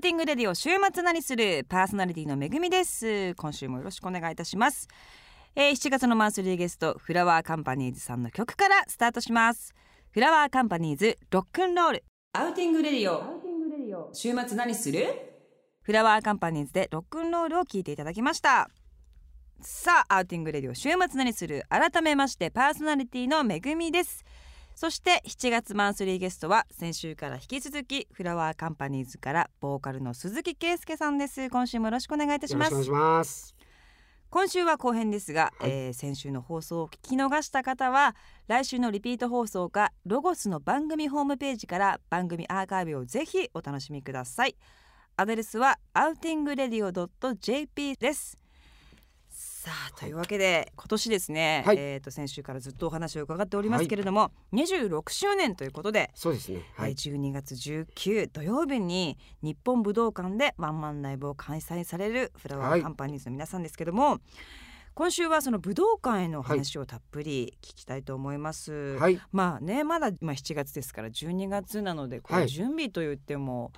Outing Radio 週末何するパーソナリティのめぐみです。今週もよろしくお願いいたします、えー、7月のマンスリーゲストフラワーカンパニーズさんの曲からスタートします。フラワーカンパニーズロックンロール。 Outing Radio 週末何する？フラワーカンパニーズでロックンロールを聞いていただきました。さあ Outing Radio 週末何する改めましてパーソナリティのめぐみです。そして7月マンスリーゲストは先週から引き続きフラワーカンパニーズからボーカルの鈴木圭介さんです。今週もよろしくお願いいたします。よろしくお願いします。今週は後編ですが、はい。えー先週の放送を聞き逃した方は来週のリピート放送かロゴスの番組ホームページから番組アーカイブをぜひお楽しみください。アドレスはアウティングレディオ .jp ですさあというわけで今年ですね、はい。えー、と先週からずっとお話を伺っておりますけれども、26周年ということで、そうですね。は、はいい12月19土曜日に日本武道館でワンマンライブを開催されるフラワはいーカンパニーズの皆さんですけども、今週はその武道館への話をたっぷり聞きたいと思います。はい。まあねまだ、まあ、7月ですから12月なのでこはい。う準備と言っても、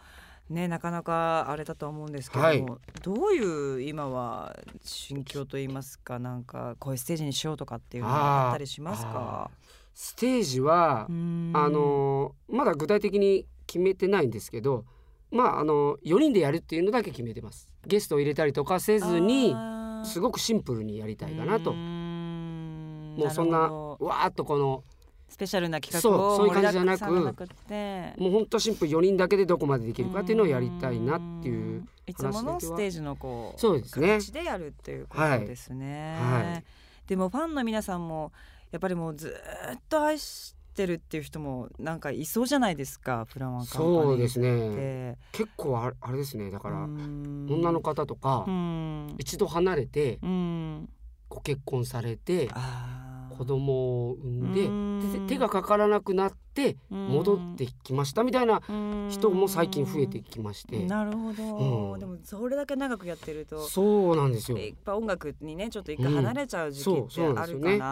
ね、なかなかあれだと思うんですけども、はい。どういう今は心境といいますかなんかこういうステージにしようとかっていうのがあったりしますか？ステージはあのーまだ具体的に決めてないんですけどまああの4人でやるっていうのだけ決めてます。ゲストを入れたりとかせずにすごくシンプルにやりたいかなと。もうそんなわーっとこのスペシャルな企画そうをそういう感じじゃなくもうほんとシンプル4人だけでどこまでできるかっていうのをやりたいなっていうん。いつものステージのこうそうですね。形でやるっていうことですね、はい。はいでもファンの皆さんもやっぱりもうずーっと愛してるっていう人もなんかいそうじゃないですかフラワーカンパニーそうですね。ね結構あれあれですね。だから女女の方とかうん。一度離れてうん。ご結婚されてあー子供を産んでうん。で手がかからなくなって戻ってきましたみたいな人も最近増えてきまして。なるほど、うん。でもそれだけ長くやってると。そうなんですよ。いっぱい音楽にねちょっと一回離れちゃう時期うんってそうそうなんですよね。あるか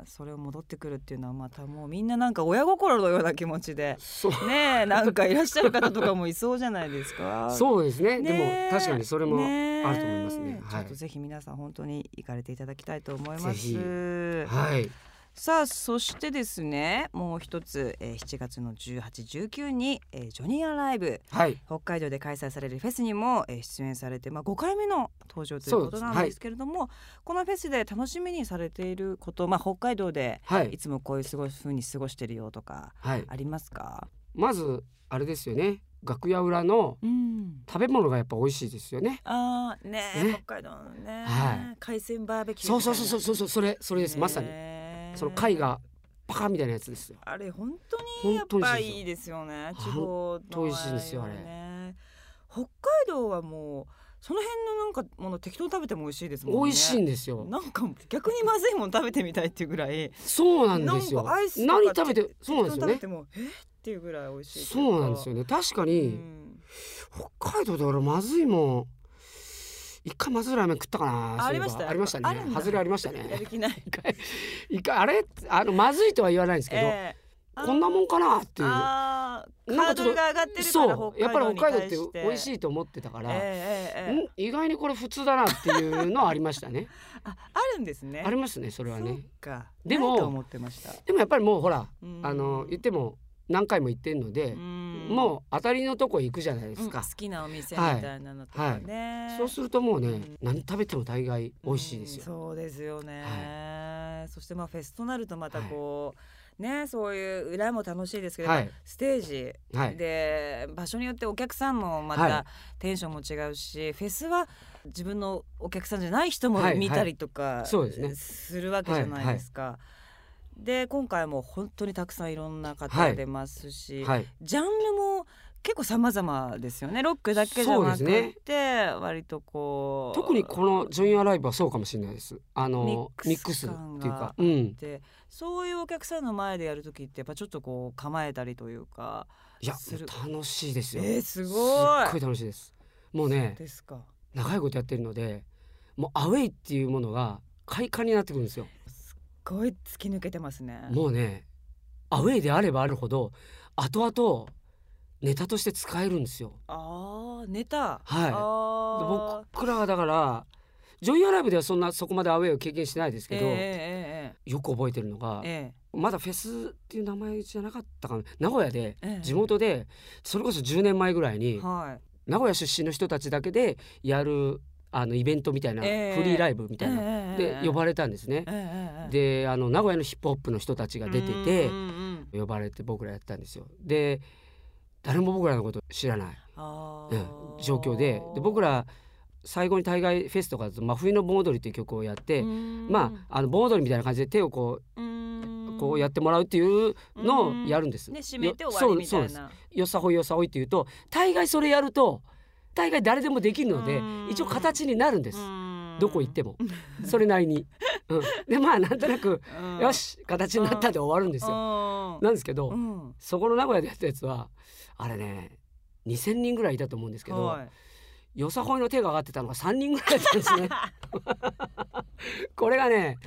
ら、それを戻ってくるっていうのはまたもうみんななんか親心のような気持ちでそう。ねえなんかいらっしゃる方とかもいそうじゃないですか。そうですね。でねえ。も確かにそれもあると思いますね。はい。ちょっとぜひ皆さん本当に行かれていただきたいと思います。はいさあそしてですねもう一つ、えー、7月の1819に、えー、ジョニアライブ。はい。北海道で開催されるフェスにも、えー出演されて、まあ、5回目の登場ということなんですけれども、このフェスで楽しみにされていること、まあ、北海道ではい。いつもこういう過ごす風に過ごしてるよとかはい。ありますか、まずあれですよね。楽屋裏のうん、食べ物がやっぱ美味しいですよね。あーねえね。北海道のね、はい。海鮮バーベキューそうそうそううそうそうそれそれです。まさにその貝がパカみたいなやつですよ。あれ本当にやっぱいいいですよね地方の当美味しいですよあれ。ね北海道はもうその辺のなんかもの適当に食べても美味しいですもんね。美味しいんですよ。なんか逆にまずいもの食べてみたいっていうぐらい。そうなんですよ。何食べてそうなんですよね。適当に食べてもえ？っていうぐらい美味しいそうなんですよね。確かに、うん。北海道で俺まずいもん一回まずいラーメン食ったかなありました？ありましたね。外れありましたやねる気ない。一回一回あれあのまずいとは言わないんですけど、ええ。こんなもんかなっていう。なんかちょっとハードルが上がってるからそうやっぱり北海道って美味しいと思ってたから、ええええ。ええん？意外にこれ普通だなっていうのはありましたね。ああるんですね。ありますねそれはね。そっか。でもでもやっぱりもうほらうん。あの言っても何回も行ってんので、うん。もう当たりのとこ行くじゃないですか、うん好きなお店みたいなのとかね、そうするともうね、うん。何食べても大概美味しいですよ、うんそうですよね、そしてまあフェスとなるとまたこう、ねそういう裏も楽しいですけど、はい。ステージはい。で場所によってお客さんもまはたテンションも違うし、フェスは自分のお客さんじゃない人もはいはい。見たりとかそうですね。するわけじゃないですか。で今回も本当にたくさんいろんな方出ますし、はい。ジャンルも結構様々ですよね。ロックだけじゃなくて、割とこう特にこのジョインアライブはそうかもしれないです。あのミミックスっていうかがうん。でそういうお客さんの前でやる時ってやっぱちょっとこう構えたりというかいや楽しいですよ。えー、すすごい。っごい楽しいです。もうねですか。長いことやってるのでもうアウェイっていうものが快感になってくるんですよごい突き抜けてますね。もうねアウェイであればあるほど後々ネタとして使えるんですよ。ああネタ。はい。あ僕らはだからジョイアライブではそんなそこまでアウェーを経験してないですーけど、えよく覚えてるのがええ。えまだフェスっていう名前じゃなかったかな？名古屋でええ。地元でそれこそ10年前ぐらいえにはい。名古屋出身の人たちだけでやるあのイベントみたいなフえ。えリーライブみたいなええ。で呼ばれたんですね。ええ。ええ。であの名古屋のヒップホップの人たちが出てて呼ばれて僕らやったんですよ。で誰も僕らのこと知らない、あうんー状況で。で僕ら最後に大概フェスとかだと「真冬の盆踊り」っていう曲をやって、まああの盆踊りみたいな感じで手をこあうこうやってもらうっていうのをやるんです。ね締めて終わりみたいそうそうです。なよさほいよさほいっていうと大概それやると大概誰でもできるのでうん。一応形になるんです。どこ行っても。もそれなりに。うん、でまあなんとなくよし形になったで終わるんですよ。よなんですけど、うん。そこの名古屋でやったやつはあれね2,000人ぐらいいたと思うんですけど、はい。よさこいの手が上がってたのが3人ぐらいだったんですね。これがね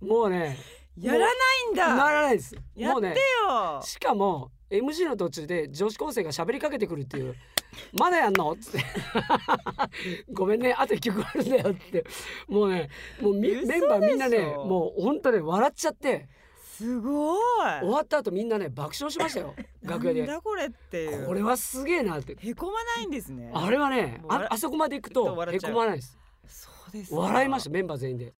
もうねやらないんだ。ならないです。やってもうねよ。しかも MC の途中で女子高生が喋りかけてくるっていう「まだやんの?」っつって「ごめんねあと1曲あるんだよ」って。もうねもうメンバーみんなねもう本当ね笑っちゃって。すごい。終わった後みんなね爆笑しましたよ。楽屋で。なん。だこれってこれはすげえなって。へこまないんですね。あれはねああそこまで行くとへこまないです。そうですか。笑いましたメンバー全員で。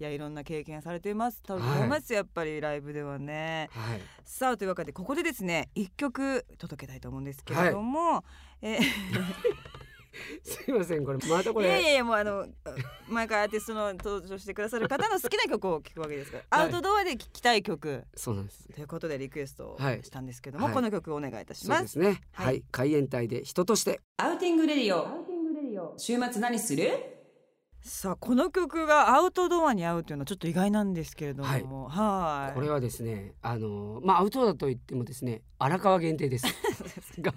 いやいろんな経験されてます。と思はいいます、やっぱりライブではね。はい。さあというわけでここでですね一曲届けたいと思うんですけれども、え すいませんこれまたこれ。いやいやいやもうあの毎回アーティストの登場してくださる方の好きな曲を聴くわけですから、はい。アウトドアで聴きたい曲。そうなんです。ということでリクエストをはいしたんですけども、はい。この曲をお願いいたしそうま。ですすね。はい。はい。海援隊で人として。 Outing Radio。週末何する？さあこの曲がアウトドアに合うというのはちょっと意外なんですけれども。はい。これはですねあのまあアウトドアといってもですね荒川限定です が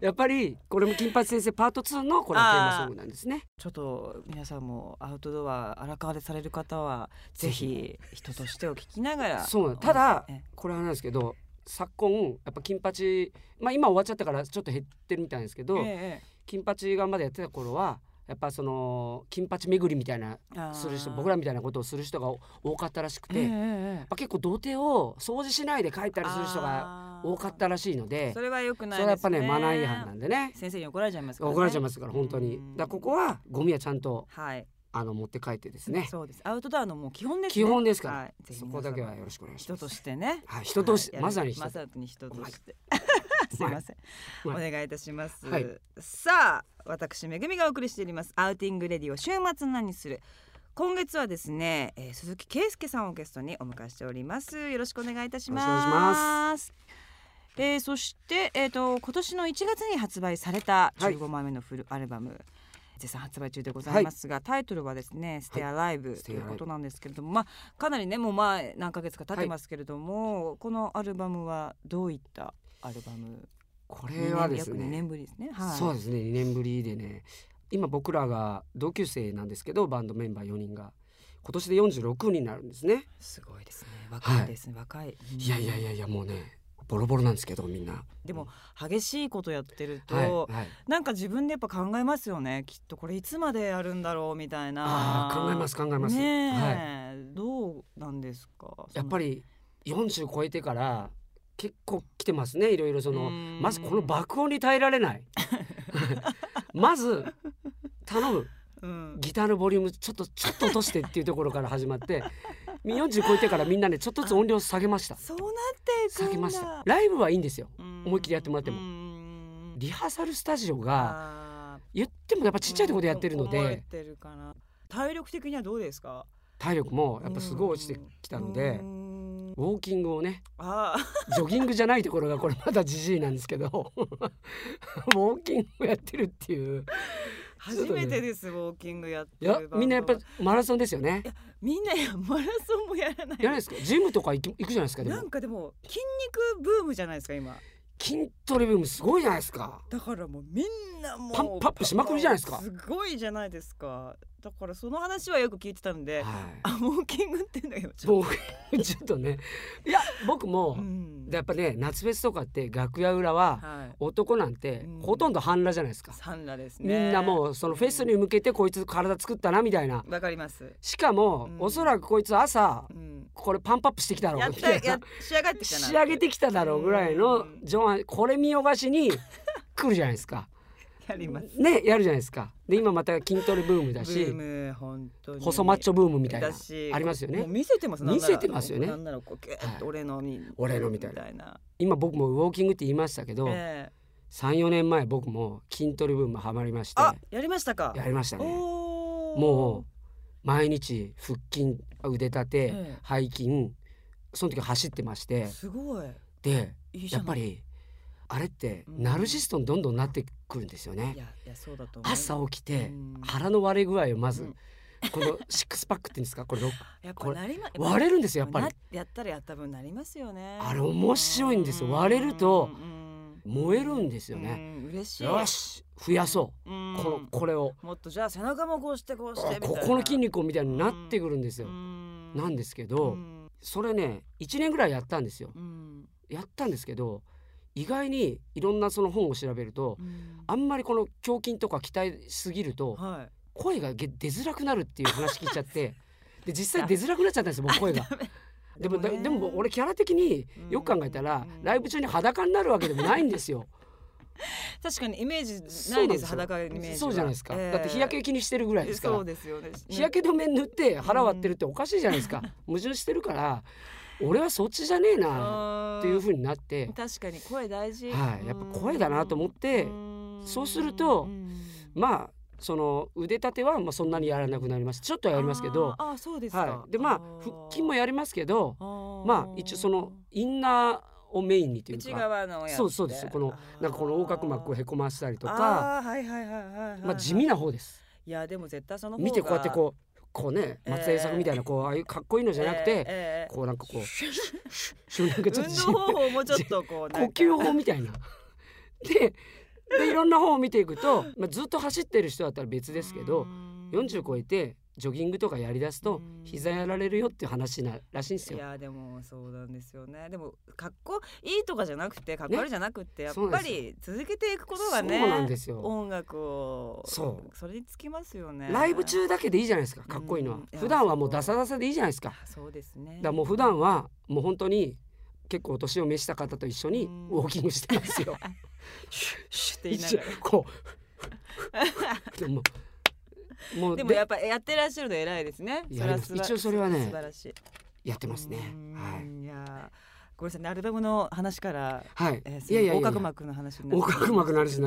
やっぱりこれも金八先生パート2のこれはテーマソングなんですね。ちょっと皆さんもアウトドア荒川でされる方はぜひ人としてを聞きながら。そうただえこれはなんですけど昨今やっぱ金八まあ今終わっちゃったからちょっと減ってるみたいですけど、ええ。金八がまだやってた頃はやっぱその金八巡りみたいなする人僕らみたいなことをする人が多かったらしくて、ええやっええ。ぱ結構土手を掃除しないで帰ったりする人が多かったらしいのでそれは良くないですね。れはやっぱねマナー違反なんでね。先生に怒られちゃいますから、ね、怒られちゃいますから本当に。うん。だここはゴミはちゃんとはい。あの持って帰ってですね。そうです。アウトドアのもう基本ですね。基本ですから、はい、そこだけはよろしくお願いしますね。人として。はい。人として、はい。まさに人まさに人として。う すいません。お願いいたします、はい。さあ私めぐみがお送りしております。 Outing Radio 週末何する。今月はですね、えー鈴木圭介さんをゲストにお迎えしております。よろしくお願いいたします。えーそして、えー、と今年の1月に発売されたはい。15枚目のフルアルバム、絶賛発売中でございますが、タイトルはですね「Stay Alive、Stay ということなんですけれども、まあ、かなりねもう前何ヶ月か経ってますけれども、このアルバムはどういったアルバム。これはです約2ね年ぶりですね。はい、そうですね。2年ぶりでね。今僕らが同級生なんですけどバンドメンバー4人が。今年で46になるんですね。すごいですね。若いですね、若い、うんいやいやいやいやもうねボロボロなんですけどみんな。でも激しいことやってると、はいはい。なんか自分でやっぱ考えますよね。きっとこれいつまでやるんだろうみたいな。考えます考えます。ねはえ、どうなんですか？りやっぱり40超えてから結構来てますねいろいろ。そのうん。まずこの爆音に耐えられない。まず頼む。うん。ギターのボリュームちょっとちょっと落としてっていうところから始まって 40超えてからみんなねちょっとずつ音量下げました。そうなっていくんだ。下げました。ライブはいいんですよ。うん。思いっきりやってもらっても。うん。リハーサルスタジオが言ってもやっぱちっちゃいところでやってるのでてるかな。体力的にはどうですか？体力もやっぱすごい落ちてきたのでうんウォーキングをね ジョギングじゃないところがこれまだじじいなんですけどウォーキングをやってるっていう。初めてですウォーキングやってみんなやっぱマラソンですよね。みんなやマラソンもやらない。やらないですかジムとか行く行くじゃないですかでも。なんかでも筋肉ブームじゃないですか今。筋トレブームすごいじゃないですか。だからもうみんなもうパンプアップしまくりじゃないですか。すごいじゃないですかだからその話はよく聞いてたんで、はあウォーキングって言うんだけどちょっい僕 ちょっとね。いや僕もと、うん。でやっぱね夏フェスとかって楽屋裏ははい。男なんてうん。ほとんど半裸じゃないですか、サンラですみねんなもうそのフェスに向けてこいつ体作ったなみたいな。わかります、しかも、うん。おそらくこいつ朝うん、これパンプアップしてきたろうやっみた仕上がってきたな仕上げてきただろうぐらいのうん。上半これ見よがしに来るじゃないですかやります。ねやるじゃないですか。で今また筋トレブームだブしーム本当に。細マッチョブームみたいなありますよね。見せてます見せてますよね。なんならこうギューッと俺のに、俺のみたいな。な。今僕もウォーキングって言いましたけど、ええ。34年前僕も筋トレブームハマりまして。あやりましたか。やりましたね。もう毎日腹筋腕立て、ええ。背筋その時走ってまして。すごい。でやっぱりあれってうん。ナルシストにどんどんなってくるんですよね。朝起きてうん。腹の割れ具合をまずうん。このシックスパックって言うんですか？これこれ割れるんですよやっぱり。なやったらやった分なりますよね。あれ面白いんですよ。うん。割れるとうん燃えるんですよね。うん嬉しい。よし増やそう。うん。このこれを。もっとじゃあ背中もこうしてこうしてここの筋肉をみたいになってくるんですよ。うん。なんですけどうん。それね1年ぐらいやったんですよ。うん。やったんですけど意外にいろんなその本を調べるとうん。あんまりこの胸筋とか鍛えすぎるとはい。声がげ出づらくなるっていう話聞いちゃって で実際出づらくなっちゃったんですよ僕声が。でもでも俺キャラ的によく考えたらうん。ライブ中に裸になるわけでもないんですよ。確かにイメージないです裸のイメージは。そうじゃないですか。ええ。だって日焼け気にしてるぐらいですから。そう。ですよね。日焼け止め塗って腹割ってるっておかしいじゃないですか。矛盾してるから俺はそっちじゃねえなっていう風になって。確かに声大事。はい。やっぱ声だなと思ってうん。そうするとうん。まあその腕立てはまあそんなにやらなくなります。ちょっとはやりますけどあそうですか。はい。でまあ腹筋もやりますけどまあ一応そのインナーをメインにという内かそうそうです。このなんかこの横隔膜をへこませたりとかはいはいはいはいはいまあ地味な方です。いやでも絶対その見てこうやってこうこうねえー。松江作みたいなこうああいうかっこいいのじゃなくてこうなんかこうシュなんかちょっと運動方法もちょっとこう呼吸法みたいな。ででいろんな本を見ていくと、まあ、ずっと走ってる人だったら別ですけど40超えてジョギングとかやりだすとうん。膝やられるよっていう話ならしいんですよ。いやでもそうなんですよね。でもかっこいいとかじゃなくてかっこ悪いじゃなくて、やっぱり続けていくことがねそうなんですよ。音楽をそう。それにつきますよね。ライブ中だけでいいじゃないですかかっこいいのは。普段はもうダサダサでいいじゃないですか。そう。ですね。らもう普段はもう本当に結構年を召した方と一緒にうん。ウォーキングしてますよ。シュッシュって言いな一がら。応こう。でももうでもやっぱやってらっしゃるの偉いですね。一応それはね素晴らしい。やってますね。はい。い。いやごめんなさいねアルバムの話から、はい。えー、いやいやいや横隔膜の話にな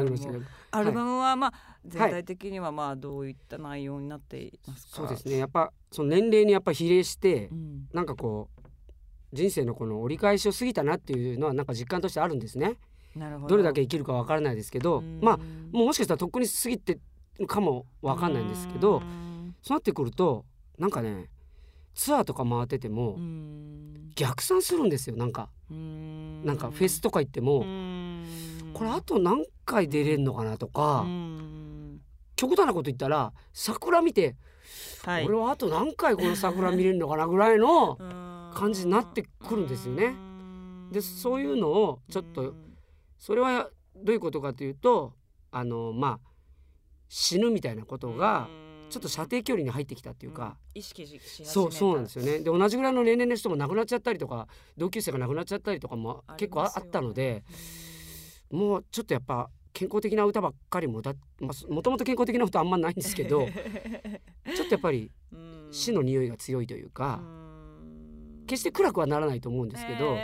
りましたけど。アルバムはまあ全体的にはまあどういった内容になっていますか？そうですね。やっぱその年齢にやっぱ比例してう、ん。なんかこう人生のこの折り返しを過ぎたなっていうのはなんか実感としてあるんですね。なるほど。どれだけ生きるかわからないですけど、うんまあもうもしかしたらとっくに過ぎてるかもわかんないんですけど、うんそうなってくるとなんかねツアーとか回っててもうん。逆算するんですよなんか。うん。なんかフェスとか行っても、うん。これあと何回出れんのかなとか、うん。極端なこと言ったら桜見て、はい。俺はあと何回この桜見れるのかなぐらいの感感じになってくるんですよね。でそういうのをちょっとそれはどういうことかというとあのまあ死ぬみたいなことがちょっと射程距離に入ってきたっていうか、意識しそうそうなんですよね。で同じぐらいの年齢の人も亡くなっちゃったりとか同級生が亡くなっちゃったりとかも結構ああったのでもうちょっとやっぱ健康的な歌ばっかりもだまあもともと健康的な歌あんまないんですけど ちょっとやっぱり死の匂いが強いというか、決して暗くはならないと思うんですけど、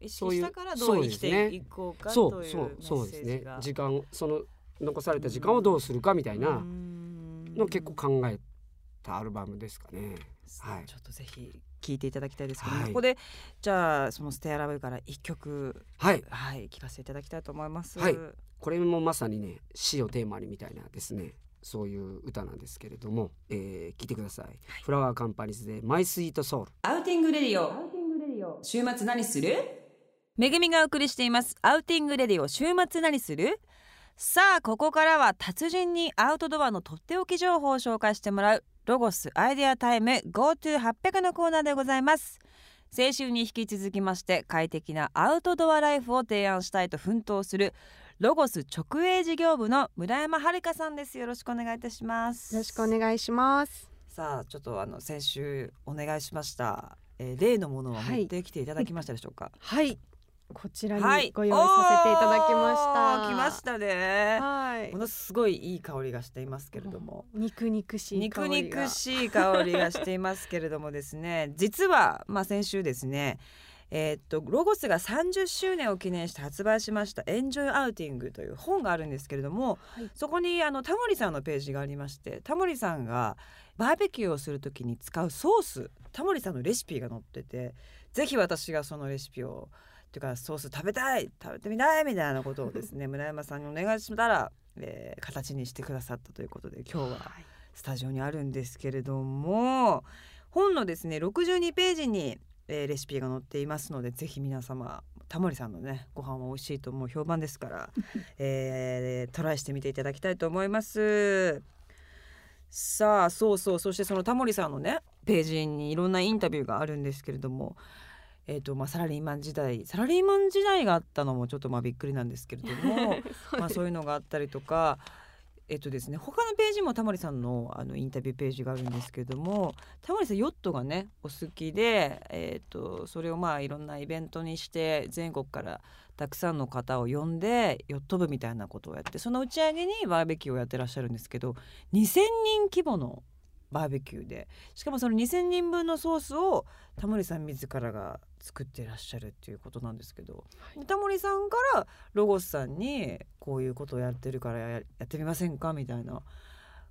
意識そういうそうですね。そううそうそうですね。時間その残された時間をどうするかみたいなのを結構考えたアルバムですかね。はい。ちょっとぜひ聞いていただきたいですけども、はい。ここでじゃあそのステアラブから一曲はい。はい聞かせていただきたいと思います。はい。これもまさにね死をテーマにみたいなですねそういう歌なんですけれども、えー、聞いてください、フラワーカンパニーズで My Sweet Soul Outing Radio。週末何する？めぐみがお送りしています。 Outing Radio 週末何する？さあここからは達人にアウトドアのとっておき情報を紹介してもらうロゴスアイデアタイム GoTo800 のコーナーでございます。先週に引き続きまして快適なアウトドアライフを提案したいと奮闘するロゴス直営事業部の村山遥さんです。よろしくお願いいたします。よろしくお願いします。さあちょっとあの先週お願いしました、えー例のものを持ってきていただきましたでしょうか？はいこちらはい。にご用意させていただきました、おー来ましたね。はい。ものすごいいい香りがしていますけれども。肉肉しい香肉りが。肉しい香りがしていますけれどもですね。実はまあ先週ですねえーっとロゴスが30周年を記念して発売しました「エンジョイアウティング」という本があるんですけれども、はい。そこにあのタモリさんのページがありましてタモリさんがバーベキューをするときに使うソースタモリさんのレシピが載っててぜひ私がそのレシピをっていうかソース食べたい食べてみたいみたいなことをですね村山さんにお願いしたら、えー形にしてくださったということで今日ははいスタジオにあるんですけれども本のですね62ページに、えーレシピが載っていますのでぜひ皆様タモリさんのねご飯は美味しいともう評判ですから、えートライしてみていただきたいと思います。さあそうそうそしてそのタモリさんのねページにいろんなインタビューがあるんですけれども、えーとまあ、サラリーマン時代サラリーマン時代があったのもちょっとまあびっくりなんですけれども まあ、そういうのがあったりとか。えっとですね、他のページもタモリさんのあのインタビューページがあるんですけれどもタモリさんヨットがねお好きで、えっとそれをまあいろんなイベントにして全国からたくさんの方を呼んでヨット部みたいなことをやってその打ち上げにバーベキューをやってらっしゃるんですけど2,000人規模のバーベキューで。しかもその2,000人分のソースをタモリさん自らが作ってらっしゃるっていうことなんですけど、タモリさんからロゴスさんにこういうことをやってるからややってみませんかみたいな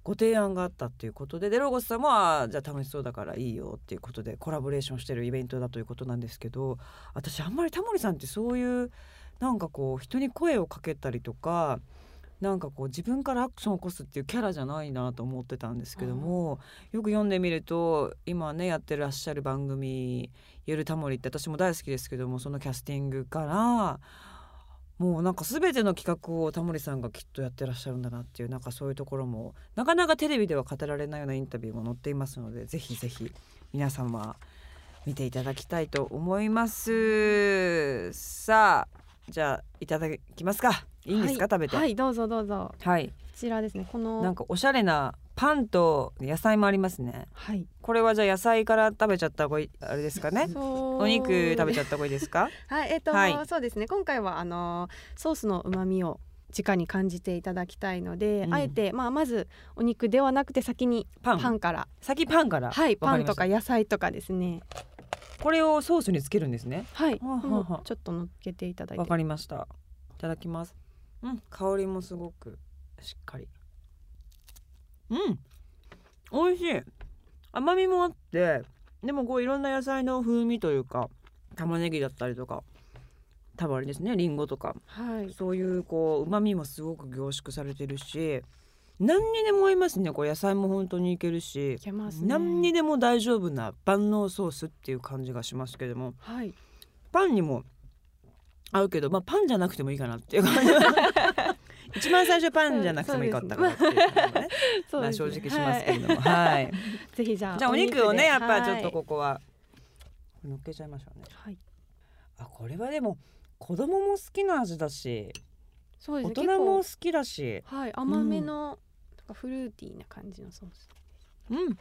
ご提案があったっていうことで。でロゴスさんもあーじゃあ楽しそうだからいいよっていうことでコラボレーションしてるイベントだということなんですけど。私あんまりタモリさんってそういうなんかこう人に声をかけたりとかなんかこう自分からアクションを起こすっていうキャラじゃないなと思ってたんですけどもよく読んでみると今ねやってらっしゃる番組「ゆるタモリ」って私も大好きですけどもそのキャスティングからもうなんか全ての企画をタモリさんがきっとやってらっしゃるんだなっていうなんかそういうところもなかなかテレビでは語られないようなインタビューも載っていますのでぜひぜひ皆様見ていただきたいと思います。さあじゃあいただきますか。いいんですか、はい。食べて。はいどうぞどうぞ。はい。こちらですね。このなんかおしゃれなパンと野菜もありますね。はい。これはじゃあ野菜から食べちゃった方がいいあれですかね？お肉食べちゃった方がいいですか？はいえっ、と、はい。そうですね。今回はあのソースの旨味を直に感じていただきたいので、うん。あえてまあまずお肉ではなくて先にパン。パンから。先パンから。はいパンとか野菜とかですねこれをソースにつけるんですね。はい、はちょっと乗っけていただいわてかりました。いただきます。うん香りもすごくしっかり。うん。美味しい。甘みもあってでもこういろんな野菜の風味というか玉ねぎだったりとか多分あれですねりんごとか。はい。そういうこう旨味もすごく凝縮されてるし何にでも合いますね。こう野菜も本当にいけるし。いけますね。何にでも大丈夫な万能ソースっていう感じがしますけども。はい。パンにも合うけど、まあ、パンじゃなくてもいいかなっていう感じ。一番最初パンじゃなくてもいいかったかなっていうのもね。まあ正直しますけれども、はい。ぜひじゃあじゃあお肉をねで。やっぱちょっとはい。ここは。乗っけちゃいましょうね。はい。あこれはでも子供も好きな味だしそうですね。大人も好結きだし。構はい。甘めの、とかフルーティーな感じのソース。うん。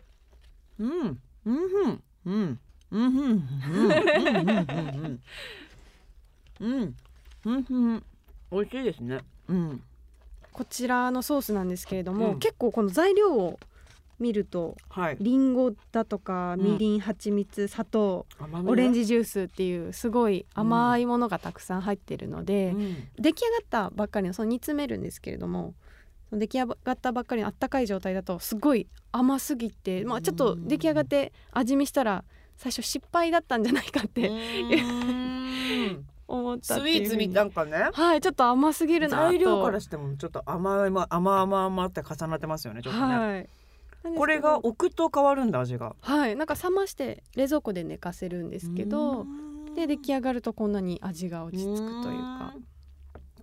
うん。うん。うん。うん。うん。うん。うん。うん。うん。うん。うん。美味しいですねうん。こちらのソースなん。ですけれども、うん。結構この材料を見るとはいりん。ごだとかみりん。蜂蜜砂糖甘みオレンジジュースっていうすごい甘いものがたくさん。入ってるので、うん。出来上がったばっかりのその煮詰めるん。ですけれども出来上がったばっかりのあったかい状態だとすごい甘すぎて、まあ、ちょっと出来上がって味見したら最初失敗だったんじゃないかってうん。思ったスイーツみなんかね。はいちょっと甘すぎるなと。材料からしてもちょっと甘いま甘々甘って重なってますよねちょっとね、はいこれが置くと変わるんだ味がはいなんか冷まして冷蔵庫で寝かせるんですけどで出来上がるとこんなに味が落ち着くというか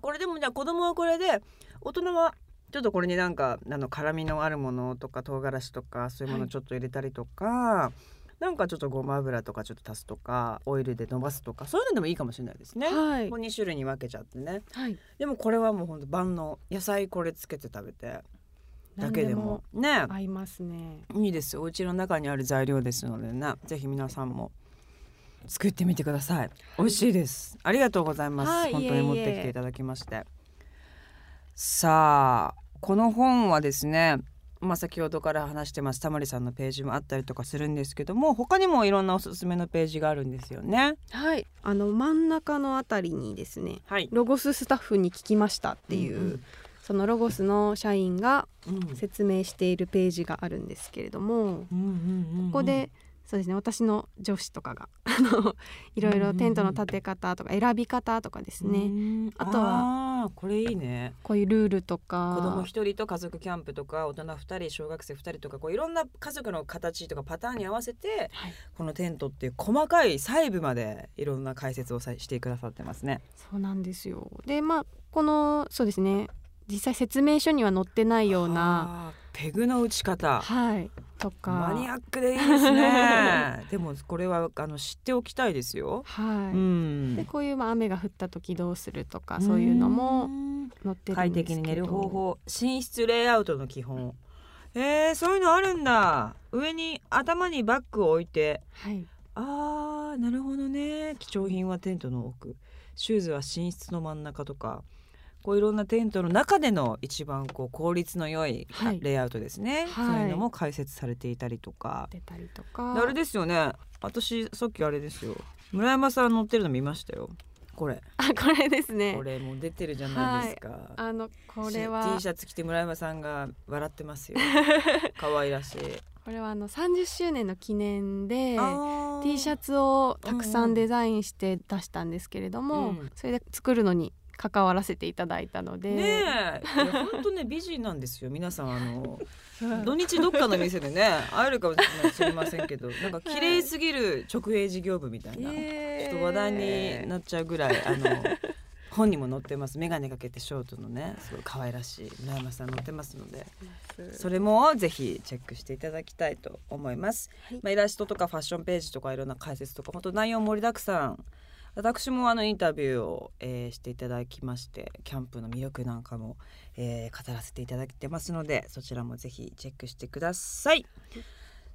これでもじゃあ子供はこれで大人はちょっとこれになんかあの辛みのあるものとか唐辛子とかそういうものちょっと入れたりとか、なんかちょっとごま油とかちょっと足すとかオイルで伸ばすとかそういうのでもいいかもしれないですね。はい。こう2種類に分けちゃってね。はい。でもこれはもうほんと万能野菜これつけて食べてだけでも。ね。合いますね。いいですよ。お家の中にある材料ですのでね。ぜひ皆さんも作ってみてください。美味しいです。ありがとうございます、はい本当に持ってきていただきましてさあこの本はですねまあ先ほどから話してます。タモリさんのページもあったりとかするんですけども他にもいろんなおすすめのページがあるんですよね。はい。あの真ん中のあたりにですねはい。ロゴススタッフに聞きましたっていう、うんそのロゴスの社員がうんうん。説明しているページがあるんですけれども、うんうんうんうん。ここでそうですね。私の上司とかが あのいろいろテントの立て方とか選び方とかですね、うん。あとはこれいいね。こういうルールとか。子供一人と家族キャンプとか大人二人小学生二人とかこういろんな家族の形とかパターンに合わせてはい。このテントっていう細かい細部までいろんな解説をさしてくださってますね。そうなんですよ。でまあこのそうですね実際説明書には載ってないようなペグの打ち方。はいとか。マニアックでいいですね。でもこれはあの知っておきたいですよ。はい、うん。でこういうまあ雨が降った時どうするとかそういうのもん載ってるんですけど。快適に寝る方法寝室レイアウトの基本。えー、そういうのあるんだ。上に頭にバッグを置いて。はい。あーなるほどね。貴重品はテントの奥。シューズは寝室の真ん中とかこういろんなテントの中での一番こう効率の良いはい。レイアウトですね、はい。そういうのも解説されていたりとか、出たりとか。であれですよね。私さっきあれですよ。村山さん乗ってるの見ましたよ。これ。あこれですね。これもう出てるじゃないですか、あのこれ T はシャツ着て村山さんが笑ってますよ。可愛らしい。これはあの30周年の記念で T シャツツをたくさんデザインして出したんですけれども、うん。それで作るのに関わらせていただいたので、ね本当ね美人なんですよ。皆さんあのはい土日どっかの店でね 会えるかもしれませんけどなんか綺麗すぎる直営事業部みたいな、ちょっと話題になっちゃうぐらいあの本にも載ってます。眼鏡かけてショートのねすごい可愛らしい村山さん載ってますのでそれもぜひチェックしていただきたいと思います、はい。まあ、イラストとかファッションページとかいろんな解説とか本当内容盛りだくさん私もあのインタビューを、えーしていただきましてキャンプの魅力なんかも、えー語らせていただいてますのでそちらもぜひチェックしてください。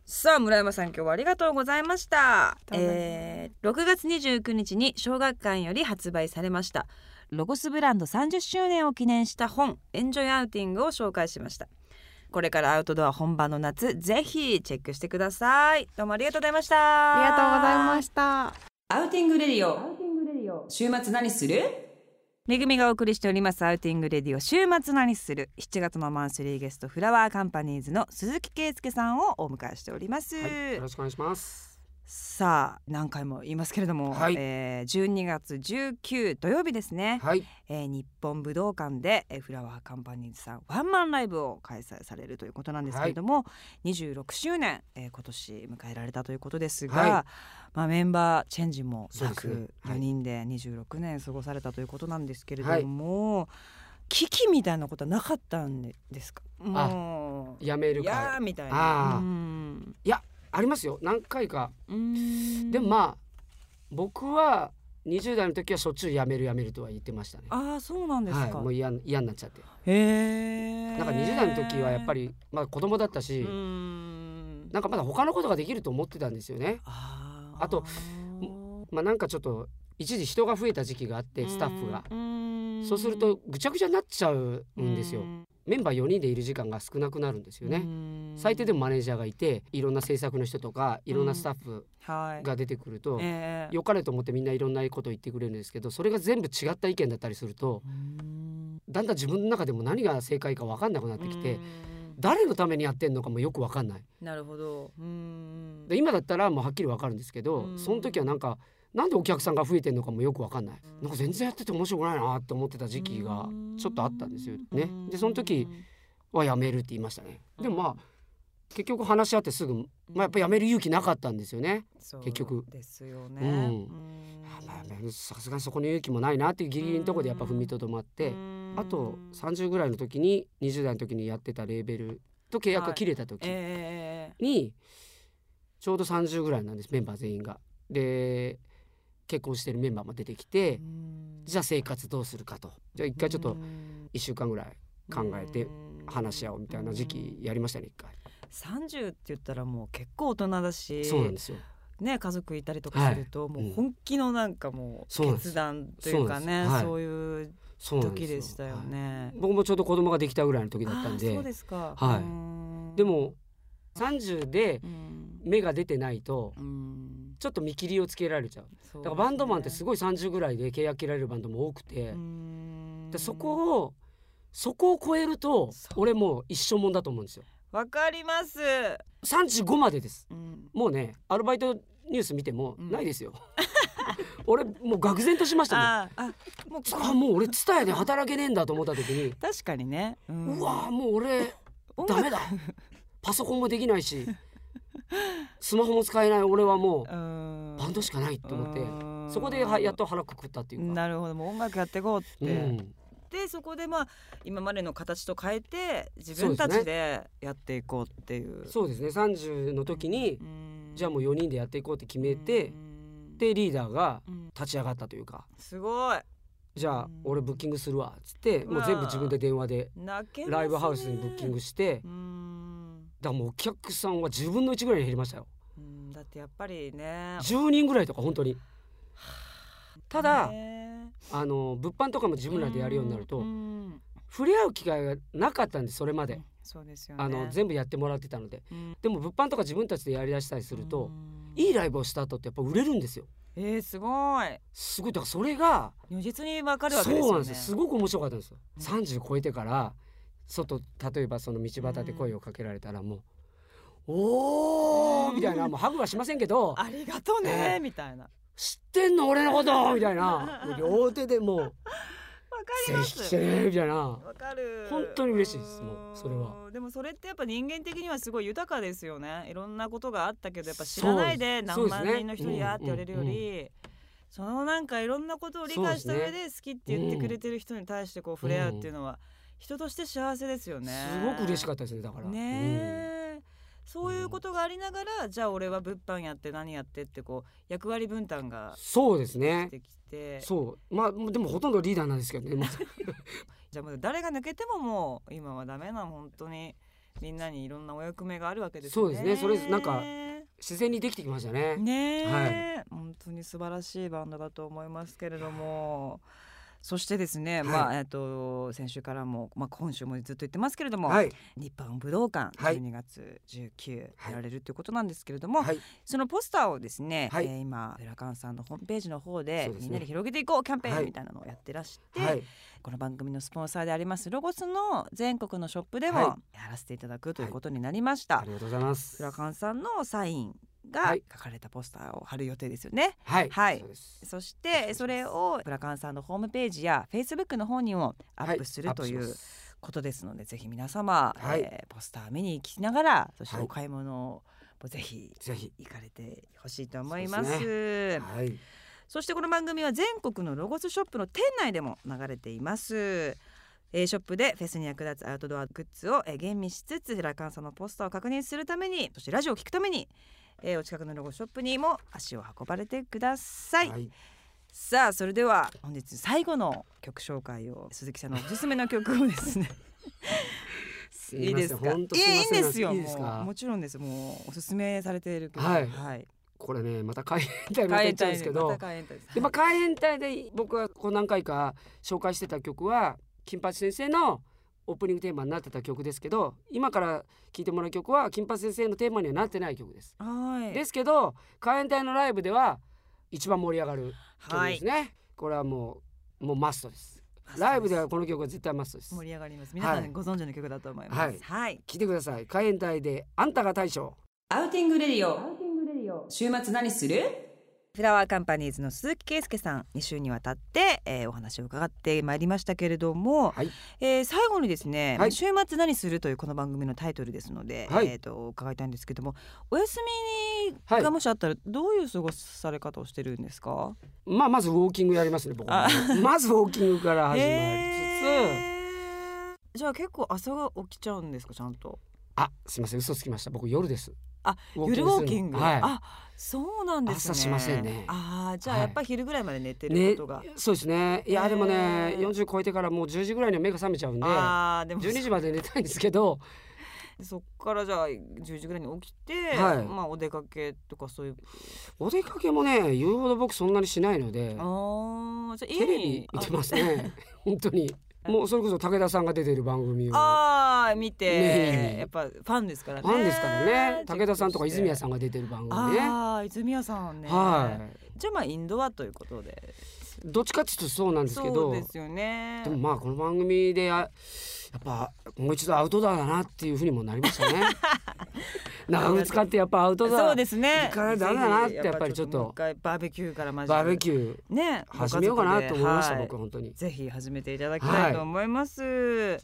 さあ村山さん今日はありがとうございました。えー6月29日に小学館より発売されましたロゴスブランド30周年を記念した本 Enjoy Outing を紹介しました。これからアウトドア本番の夏ぜひチェックしてください。どうもありがとうございました。ありがとうございました Outing Radio。週末何する？めぐみがお送りしております。 Outing Radio。週末何する？7月のマンスリーゲストフラワーカンパニーズの鈴木圭介さんをお迎えしております、はい、よろしくお願いします。さあ何回も言いますけれども、はい。えー12月19土曜日ですね、はい、えー日本武道館で、えーフラワーカンパニーズさんワンマンライブを開催されるということなんですけれども、26周年、えー今年迎えられたということですが、はいまあ、メンバーチェンジもなくはい4人で26年過ごされたということなんですけれども、危機みたいなことはなかったんですか？もうやめるいやかーみたいあな。ーうんありますよ。何回か。うんでもまあ僕は20代の時はしょっちゅうやめるやめるとは言ってましたね。ああそうなんですはい、か。もう嫌嫌になっちゃって。へえ。なんか20代の時はやっぱりまあ子供だったし、うんなんかまだ他のことができると思ってたんですよね。ああとまあなんかちょっと一時人が増えた時期があってスタッフが。そうするとぐちゃぐちゃになっちゃうんですよ。メンバー4人でいる時間が少なくなるんですよね。最低でもマネージャーがいていろんな制作の人とかいろんなスタッフはい。が出てくると、ええ。良かれと思ってみんないろんなことを言ってくれるんですけどそれが全部違った意見だったりするとうん。だんだん自分の中でも何が正解か分かんなくなってきてうん誰のためにやってんのかもよく分かんない。なるほど。うん。で今だったらもうはっきり分かるんですけどうん。その時はなんかなんでお客さんが増えてんのかもよく分かんない。うんなんか全然やってて面白くないなって思ってた時期がちょっとあったんですよね。でその時はやめるって言いましたね。でもまあ結局話し合ってすぐ、まあ、やっぱやめる勇気なかったんですよね。結局。ですよね。うん。あまあさすがにそこの勇気もないなっていうギリギリのところでやっぱ踏みとどまって、あと30ぐらいの時に20代の時にやってたレーベルと契約が切れた時えにちょうど30ぐらいなんですメンバー全員が。で結婚してるメンバーも出てきてじゃあ生活どうするかと。じゃあ一回ちょっと1週間ぐらい考えて話し合おうみたいな時期やりましたね一回。30って言ったらもう結構大人だしそうなんですよ。ね家族いたりとかすると、はいもう本気のなんかもう決断というかねそうはい。そういう時でしたよはいね。僕もちょうど子供ができたぐらいの時だったんで。そうですか。はい。で、も30でうん。芽が出てないとうん。ちょっと見切りをつけられちゃう。そうだからバンドマンってすごごい30ぐらいで契約切られるバンドも多くて、いでそこをそこを超えると俺もう一生もんだと思うんですよ。わかります。35までです。うん。もうねアルバイトニュース見てもうん。ないですよ、俺もう愕然としましたもん。あーあもうあもう俺ツタヤで働けねえんだと思った時に、確かにね。ううんわもう俺ダメだ。パソコンもできないしスマホも使えない俺はもううん。バンドしかないと思ってうん。そこではやっと腹くくったっていうか。なるほど。もう音楽やっていこうって、うん。でそこでまあ今までの形と変えて自分たちでやっていこうっていう。そうですね。30の時にうん。じゃあもう4人でやっていこうって決めてうんでリーダーがうん。立ち上がったというか。すごい。じゃあうん。俺ブッキングするわっつってもう全部自分で電話でライブハウスにブッキングしてうん。だからもうお客さんは10分の1ぐらいに減りましたよ。うん。だってやっぱりね。10人ぐらいとか本当に。ただねあ。の物販とかも自分らでやるようになるとうん触れ合う機会がなかったんですそれまで。そうですよね。あの全部やってもらってたので。うん。でも物販とか自分たちでやりだしたりするとうんいいライブをした後ってやっぱ売れるんですよ。えー、すごい。すごい。だからそれが如実にわかるわけですよね。そうなんですよ。すごく面白かったんですよ、うん。30超えてから外例えばその道端で声をかけられたらもう「おー!」みたいなもうハグはしませんけどありがとうね、ねみたいな。わ「知ってんの俺のこと!」みたいな。両手でもうか「ぜります。ひ来てね」みたいなわかる。本当に嬉しいですもうそれは。でもそれってやっぱ人間的にはすごい豊かですよね。いろんなことがあったけどやっぱ知らないで何万人の人にやって言われるようん。りそのなんかいろんなことを理解した上で好きって言ってくれてる人に対してこう触れ合うっていうのは人として幸せですよね。すごく嬉しかったですねだから。ねえ、そういうことがありながらじゃあ俺は物販やって何やってってこう役割分担がそうですね。できて。そう。まあでもほとんどリーダーなんですけどね じゃあもう誰が抜けてももう今はダメな本当に。みんなにいろんなお役目があるわけですね。そうですね。それなんか自然にできてきましたね。ねえ、本当に素晴らしいバンドだと思いますけれども。そしてですね、はい。まあえっと先週からもまあ今週もずっと言ってますけれども、はい。日本武道館はい。12月19はい。やられるということなんですけれども、はい。そのポスターをですね、はい。えー今フラカンさんのホームページの方でみんなで広げていこうキャンペーはい。ンみたいなのをやってらして、はい。この番組のスポンサーでありますロゴスの全国のショップでもはやらせていただくということになりました、ありがとうございます。フ。ラカンさんのサインがはい。書かれたポスターを貼る予定ですよね、はい。はい。そしてそれをフラカンさんのホームページやフェイスブックの方にもアップするはということですので、ぜひ皆様、はい。えーポスター見に行きながらそしてはいお買い物をぜひぜひ。行かれてほしいと思います。そうではい。そしてこの番組は全国のロゴスショップの店内でも流れています。えーショップでフェスに役立つアウトドアグッズを、えー吟味しつつラカンさんのポスターを確認するためにそしてラジオを聞くために、えーお近くのロゴショップにも足を運ばれてください、はい。さあそれでは本日最後の曲紹介を鈴木さんのおすすめの曲をですね。すいいですか？いいん。ですよ。もちろんです。もうおすすめされている曲。はい。はい、これねまた海援隊また言っちゃうんですけど。海援隊で僕はこう何回か紹介してた曲は金八先生のオープニングテーマになってた曲ですけど今から聴いてもらう曲は金八先生のテーマにはなってない曲です。はいですけど海援隊のライブでは一番盛り上がる曲はいですね。これはもうもうマストです。ライブではこの曲は絶対マストです。盛り上がります皆さはいんご存知の曲だと思いますはいはい、聴いてください。海援隊であんたが大将。アウティングレディオ週末何する？フラワーカンパニーズの鈴木圭介さん2週にわたって、えーお話を伺ってまいりましたけれども、はい。えー最後にですね、はい。週末何するというこの番組のタイトルですので、はい。えー、と伺いたいんですけどもお休みはい。がもしあったらどういう過ごされ方をしてるんですか、まあまずウォーキングやりますね僕はあ。まずウォーキングから始まりつつ、じゃあ結構朝が起きちゃうんですかちゃんと？あすいません。嘘つきました。僕夜です。あ夜ウォーキング、はい。あそうなんですね。朝しませんね。あーじゃあはい。やっぱり昼ぐらいまで寝てるねことが、そうですね。いやでもねへー40超えてからもう10時ぐらいには目が覚めちゃうんであーでも。12時まで寝たいんですけど。そっからじゃあ10時ぐらいに起きて、はい。まあお出かけとかそういう。お出かけもね言うほど僕そんなにしないので。あーじゃあテレビ見てますね。本当にもうそれこそ武田さんが出てる番組を。ああー見て、メインやっぱファンですからね。ファンですからね。武田さんとか泉谷んさんが出てる番組ね。ああ泉谷さんね。はい。じゃあまあインドアということで。どっちかっていうとそうなんですけそうどですよね。でもまあこの番組でややっぱもう一度アウトドアだなっていうふうにもなりましたね。長靴買ってやっぱアウトドアそうですね。行かないとダメだなってやっぱりちょっと。バーベキューからまバーベュキューーね始めようかなと思いました、はい僕本当に。ぜひ始めていただきたいと思います。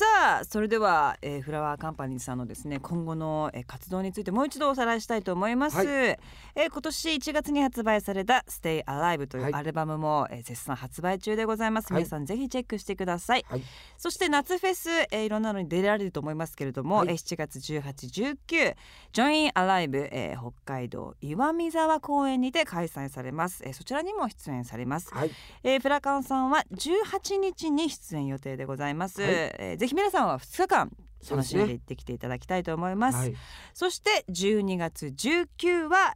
さあそれでは、えーフラワーカンパニーさんのですね今後の、えー活動についてもう一度おさらいしたいと思います、はい。えー今年1月に発売された Stay Alive といはい。うアルバムも、えー絶賛発売中でございます、はい。皆さんぜひチェックしてください、はい。そして夏フェス、えーいろんなのに出られると思いますけれども、はい。えー7月1819 Join Alive、えー北海道岩見沢公園にて開催されます、えーそちらにも出演されます。はい。えー、フラカンさんは18日に出演予定でございます、はい。えーぜひ皆さんは2日間楽しんでいってきていただきたいと思います。はい。そして12月19は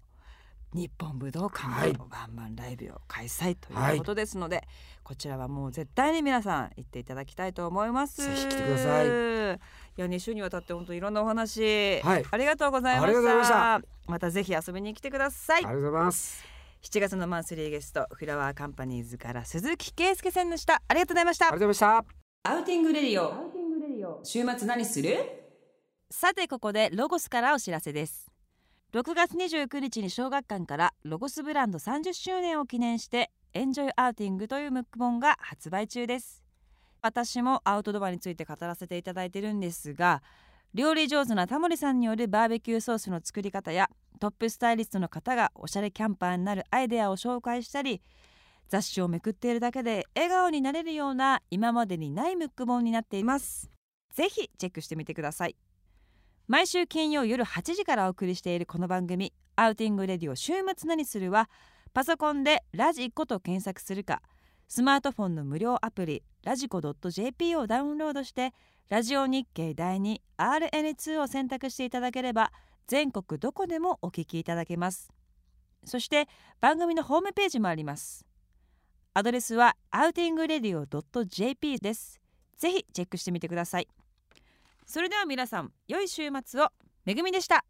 日本武道館はいでワンマンライブを開催ということですので、こちらはもう絶対に皆さん行っていただきたいと思います。ぜひ来てください。いや2週にわたって本当いろんなお話、はい。ありがとうございました。ありがとうございました。またぜひ遊びに来てください。ありがとうございます。7月のマンスリーゲストフラワーカンパニーズから鈴木圭介さんでした。ありがとうございました。ありがとうございました。 Outing Radio週末何する？さてここでロゴスからお知らせです。6月29日に小学館からロゴスブランド30周年を記念してエンジョイアウティングというムック本が発売中です。私もアウトドアについて語らせていただいてるんですが料理上手なタモリさんによるバーベキューソースの作り方やトップスタイリストの方がおしゃれキャンパーになるアイデアを紹介したり雑誌をめくっているだけで笑顔になれるような今までにないムック本になっています。ぜひチェックしてみてください。毎週金曜夜8時からお送りしているこの番組 Outing Radio 週末何するはパソコンでラジコと検索するかスマートフォンの無料アプリラジコ .jp をダウンロードしてラジオ日経第 2RN2 を選択していただければ全国どこでもお聞きいただけます。そして番組のホームページもあります。アドレスは Outing Radio .jp です。ぜひチェックしてみてください。それでは皆さん良い週末を。めぐみでした。